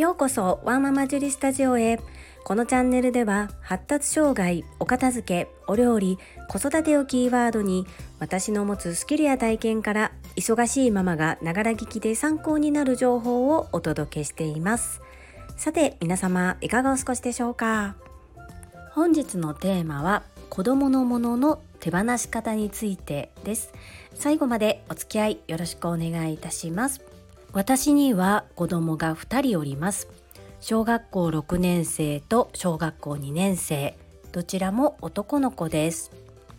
ようこそワーママジュリスタジオへ。このチャンネルでは発達障害お片付けお料理子育てをキーワードに私の持つスキルや体験から忙しいママがながら聞きで参考になる情報をお届けしています。さて皆様いかがお過ごしでしょうか？本日のテーマは子供のものの手放し方についてです。最後までお付き合いよろしくお願いいたします。私には子供が2人おります。小学校6年生と小学校2年生。どちらも男の子です。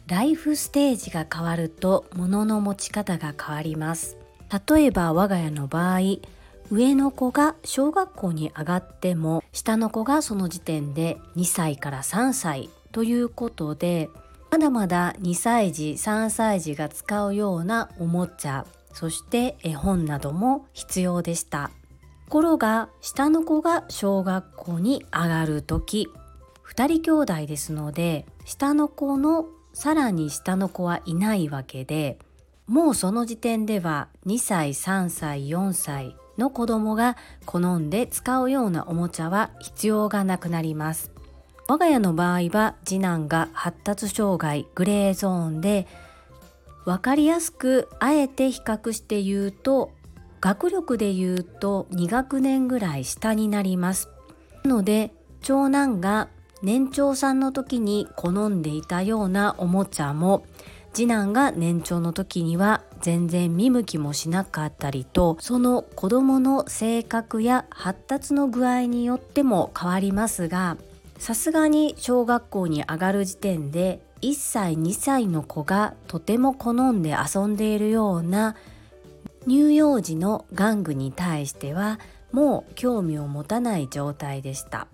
ライフステージが変わると物の持ち方が変わります。例えば我が家の場合上の子が小学校に上がっても下の子がその時点で2歳から3歳ということでまだまだ2歳児3歳児が使うようなおもちゃそして絵本なども必要でした。ところが下の子が小学校に上がる時2人兄弟ですので下の子のさらに下の子はいないわけでもうその時点では2歳3歳4歳の子供が好んで使うようなおもちゃは必要がなくなります。我が家の場合は次男が発達障害グレーゾーンで分かりやすくあえて比較して言うと学力で言うと2学年ぐらい下になります。なので長男が年長さんの時に好んでいたようなおもちゃも次男が年長の時には全然見向きもしなかったりとその子どもの性格や発達の具合によっても変わりますがさすがに小学校に上がる時点で1歳2歳の子がとても好んで遊んでいるような乳幼児の玩具に対してはもう興味を持たない状態でした。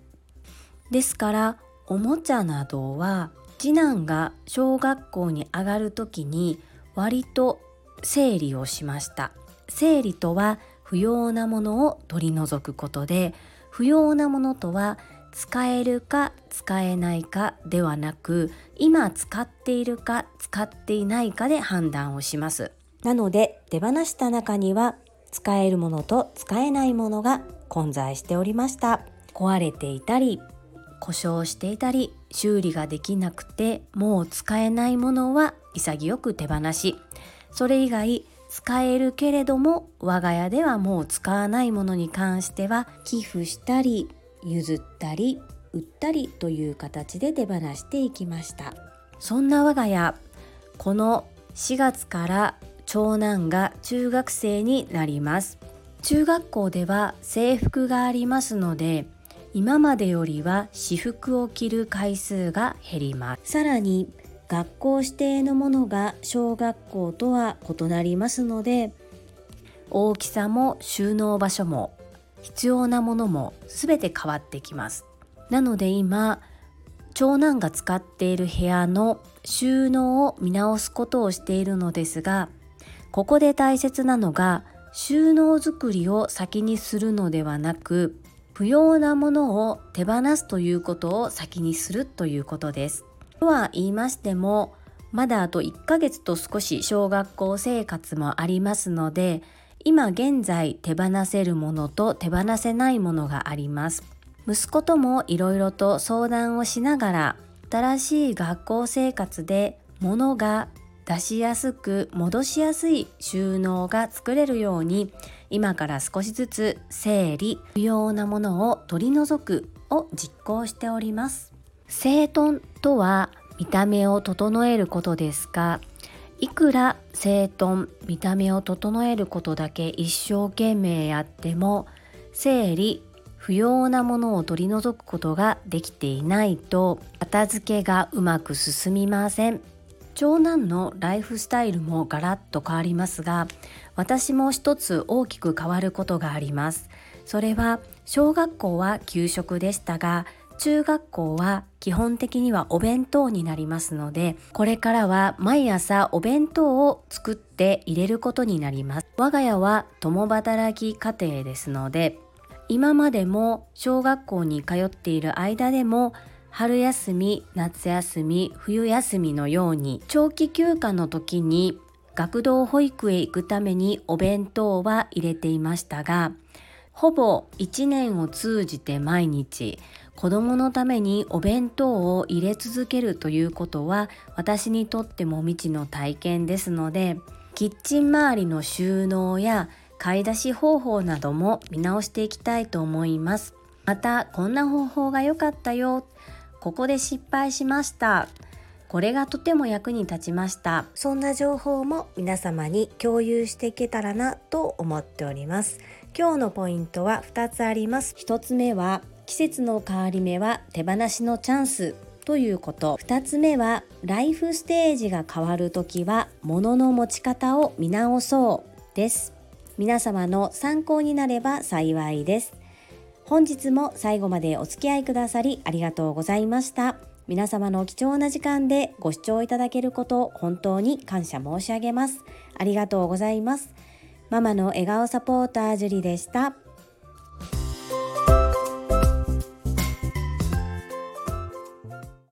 ですからおもちゃなどは次男が小学校に上がる時に割と整理をしました。整理とは不要なものを取り除くことで不要なものとは使えるか使えないかではなく今使っているか使っていないかで判断をします。なので手放した中には使えるものと使えないものが混在しておりました。壊れていたり故障していたり修理ができなくてもう使えないものは潔く手放し。それ以外使えるけれども我が家ではもう使わないものに関しては寄付したり譲ったり売ったりという形で手放していきました。そんな我が家この4月から長男が中学生になります。中学校では制服がありますので今までよりは私服を着る回数が減ります。さらに学校指定のものが小学校とは異なりますので大きさも収納場所も必要なものも全て変わってきますなので今長男が使っている部屋の収納を見直すことをしているのですがここで大切なのが収納作りを先にするのではなく不要なものを手放すということを先にするということです。とは言いましてもまだあと1ヶ月と少し小学校生活もありますので今現在手放せるものと手放せないものがあります。息子ともいろいろと相談をしながら新しい学校生活で物が出しやすく戻しやすい収納が作れるように今から少しずつ整理不要なものを取り除くを実行しております。整頓とは見た目を整えることですがいくら整頓見た目を整えることだけ一生懸命やっても整理不要なものを取り除くことができていないと片付けがうまく進みません。長男のライフスタイルもガラッと変わりますが私も一つ大きく変わることがあります。それは小学校は給食でしたが中学校は基本的にはお弁当になりますのでこれからは毎朝お弁当を作って入れることになります。我が家は共働き家庭ですので今までも小学校に通っている間でも春休み夏休み冬休みのように長期休暇の時に学童保育へ行くためにお弁当は入れていましたがほぼ1年を通じて毎日子供のためにお弁当を入れ続けるということは私にとっても未知の体験ですのでキッチン周りの収納や買い出し方法なども見直していきたいと思います。またこんな方法が良かったよ。ここで失敗しました。これがとても役に立ちました。そんな情報も皆様に共有していけたらなと思っております。今日のポイントは2つあります。1つ目は季節の変わり目は手放しのチャンスということ。2つ目はライフステージが変わる時は物の持ち方を見直そうです。皆様の参考になれば幸いです。本日も最後までお付き合いくださりありがとうございました。皆様の貴重な時間でご視聴いただけることを本当に感謝申し上げます。ありがとうございます。ママの笑顔サポータージュリでした。